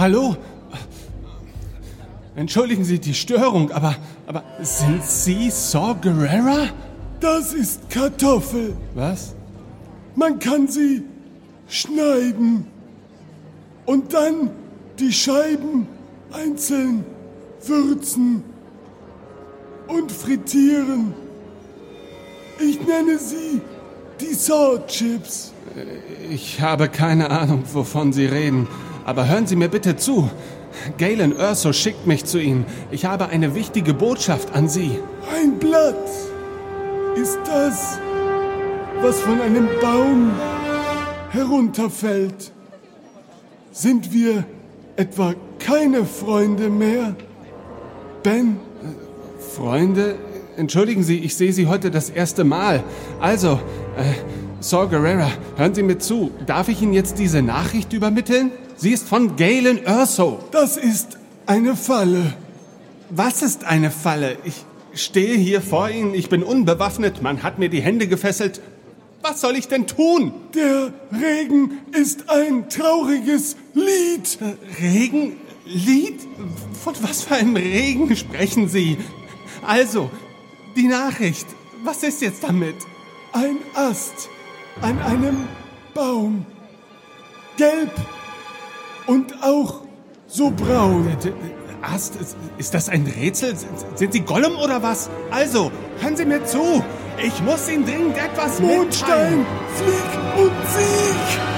Hallo? Entschuldigen Sie die Störung, aber, aber sind Sie Saw Gerrera? Das ist Kartoffel. Was? Man kann sie schneiden und dann die Scheiben einzeln würzen und frittieren. Ich nenne sie die Saw Chips. Ich habe keine Ahnung, wovon Sie reden. Aber hören Sie mir bitte zu. Galen Urso schickt mich zu Ihnen. Ich habe eine wichtige Botschaft an Sie. Ein Blatt. Ist das, was von einem Baum herunterfällt? Sind wir etwa keine Freunde mehr? Ben? Freunde? Entschuldigen Sie, ich sehe Sie heute das erste Mal. Also, äh, Saw Gerrera, hören Sie mir zu. Darf ich Ihnen jetzt diese Nachricht übermitteln? Sie ist von Galen Urso. Das ist eine Falle. Was ist eine Falle? Ich stehe hier vor Ihnen, ich bin unbewaffnet, man hat mir die Hände gefesselt. Was soll ich denn tun? Der Regen ist ein trauriges Lied. Regen? Lied? Von was für einem Regen sprechen Sie? Also, die Nachricht. Was ist jetzt damit? Ein Ast an einem Baum. Gelb und auch so braun. Ast, ist das ein Rätsel? Sind Sie Gollum oder was? Also, hören Sie mir zu. Ich muss Ihnen dringend etwas Mondstein, mitteilen. flieg und sieh!